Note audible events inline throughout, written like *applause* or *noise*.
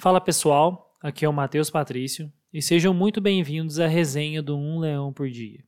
Fala pessoal, aqui é o Matheus Patrício e sejam muito bem-vindos à resenha do Um Leão por Dia.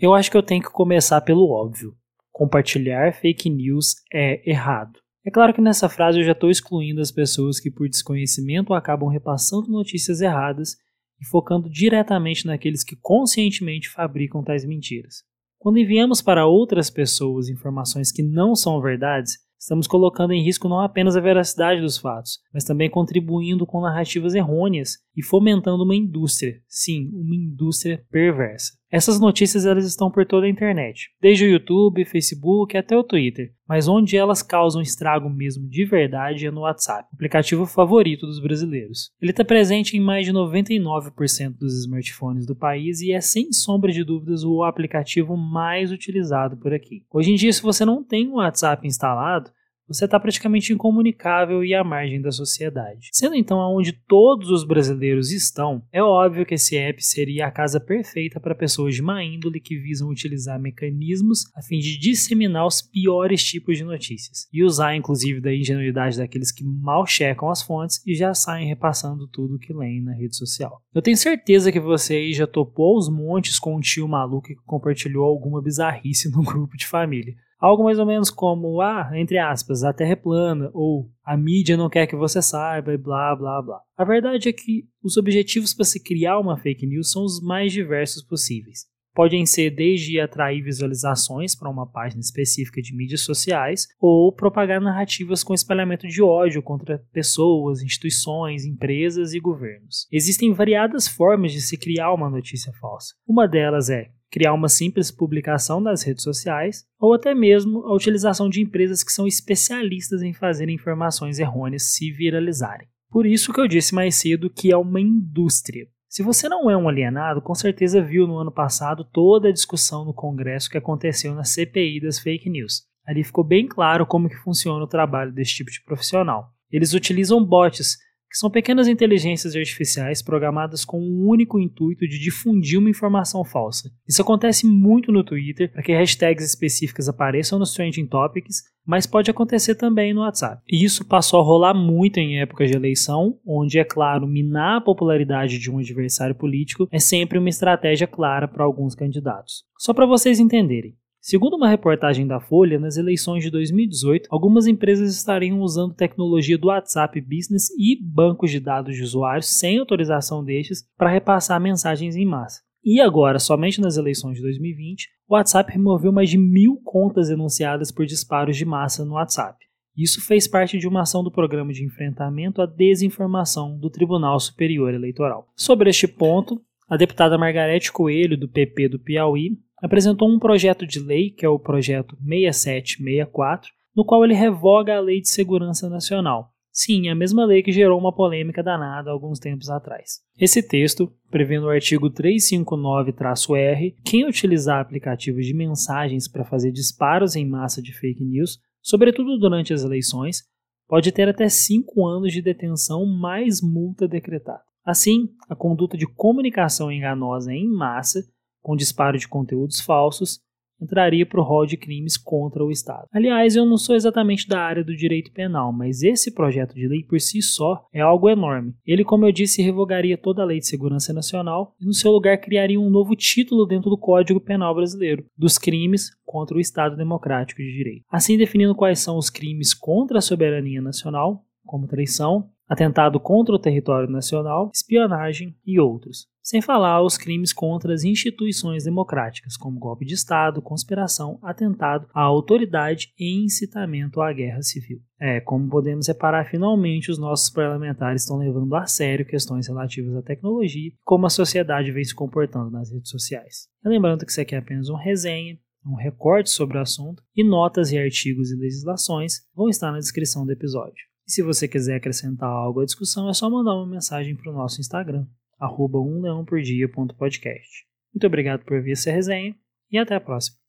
Eu acho que eu tenho que começar pelo óbvio. Compartilhar fake news é errado. É claro que nessa frase eu já estou excluindo as pessoas que, por desconhecimento, acabam repassando notícias erradas e focando diretamente naqueles que conscientemente fabricam tais mentiras. Quando enviamos para outras pessoas informações que não são verdades, estamos colocando em risco não apenas a veracidade dos fatos, mas também contribuindo com narrativas errôneas e fomentando uma indústria, sim, uma indústria perversa. Essas notícias elas estão por toda a internet, desde o YouTube, Facebook até o Twitter, mas onde elas causam estrago mesmo de verdade é no WhatsApp, aplicativo favorito dos brasileiros. Ele está presente em mais de 99% dos smartphones do país e é sem sombra de dúvidas o aplicativo mais utilizado por aqui. Hoje em dia, se você não tem o WhatsApp instalado, você está praticamente incomunicável e à margem da sociedade. Sendo então onde todos os brasileiros estão, é óbvio que esse app seria a casa perfeita para pessoas de má índole que visam utilizar mecanismos a fim de disseminar os piores tipos de notícias e usar inclusive da ingenuidade daqueles que mal checam as fontes e já saem repassando tudo o que leem na rede social. Eu tenho certeza que você aí já topou os montes com um tio maluco que compartilhou alguma bizarrice *laughs* no grupo de família. Algo mais ou menos como, ah, entre aspas, a Terra é plana, ou a mídia não quer que você saiba, e blá blá blá. A verdade é que os objetivos para se criar uma fake news são os mais diversos possíveis. Podem ser desde atrair visualizações para uma página específica de mídias sociais ou propagar narrativas com espalhamento de ódio contra pessoas, instituições, empresas e governos. Existem variadas formas de se criar uma notícia falsa. Uma delas é criar uma simples publicação nas redes sociais, ou até mesmo a utilização de empresas que são especialistas em fazer informações errôneas se viralizarem. Por isso que eu disse mais cedo que é uma indústria. Se você não é um alienado, com certeza viu no ano passado toda a discussão no Congresso que aconteceu na CPI das fake news. Ali ficou bem claro como que funciona o trabalho desse tipo de profissional. Eles utilizam bots que são pequenas inteligências artificiais programadas com o único intuito de difundir uma informação falsa. Isso acontece muito no Twitter, para que hashtags específicas apareçam nos trending topics, mas pode acontecer também no WhatsApp. E isso passou a rolar muito em épocas de eleição, onde, é claro, minar a popularidade de um adversário político é sempre uma estratégia clara para alguns candidatos. Só para vocês entenderem. Segundo uma reportagem da Folha, nas eleições de 2018, algumas empresas estariam usando tecnologia do WhatsApp Business e bancos de dados de usuários sem autorização destes para repassar mensagens em massa. E agora, somente nas eleições de 2020, o WhatsApp removeu mais de mil contas denunciadas por disparos de massa no WhatsApp. Isso fez parte de uma ação do Programa de Enfrentamento à Desinformação do Tribunal Superior Eleitoral. Sobre este ponto, a deputada Margarete Coelho, do PP do Piauí, apresentou um projeto de lei, que é o projeto 6764, no qual ele revoga a Lei de Segurança Nacional. Sim, a mesma lei que gerou uma polêmica danada alguns tempos atrás. Esse texto prevê no artigo 359-R quem utilizar aplicativos de mensagens para fazer disparos em massa de fake news, sobretudo durante as eleições, pode ter até 5 anos de detenção mais multa decretada. Assim, a conduta de comunicação enganosa em massa com disparo de conteúdos falsos, entraria para o rol de crimes contra o Estado. Aliás, eu não sou exatamente da área do direito penal, mas esse projeto de lei por si só é algo enorme. Ele, como eu disse, revogaria toda a Lei de Segurança Nacional e, no seu lugar, criaria um novo título dentro do Código Penal Brasileiro, dos crimes contra o Estado Democrático de Direito. Assim, definindo quais são os crimes contra a soberania nacional, como traição, atentado contra o território nacional, espionagem e outros. Sem falar os crimes contra as instituições democráticas, como golpe de Estado, conspiração, atentado à autoridade e incitamento à guerra civil. É, como podemos reparar, finalmente os nossos parlamentares estão levando a sério questões relativas à tecnologia e como a sociedade vem se comportando nas redes sociais. Lembrando que isso aqui é apenas uma resenha, um recorte sobre o assunto, e notas e artigos e legislações vão estar na descrição do episódio. E se você quiser acrescentar algo à discussão, é só mandar uma mensagem para o nosso Instagram, arroba umleãopordia.podcast. Muito obrigado por ver essa resenha e até a próxima.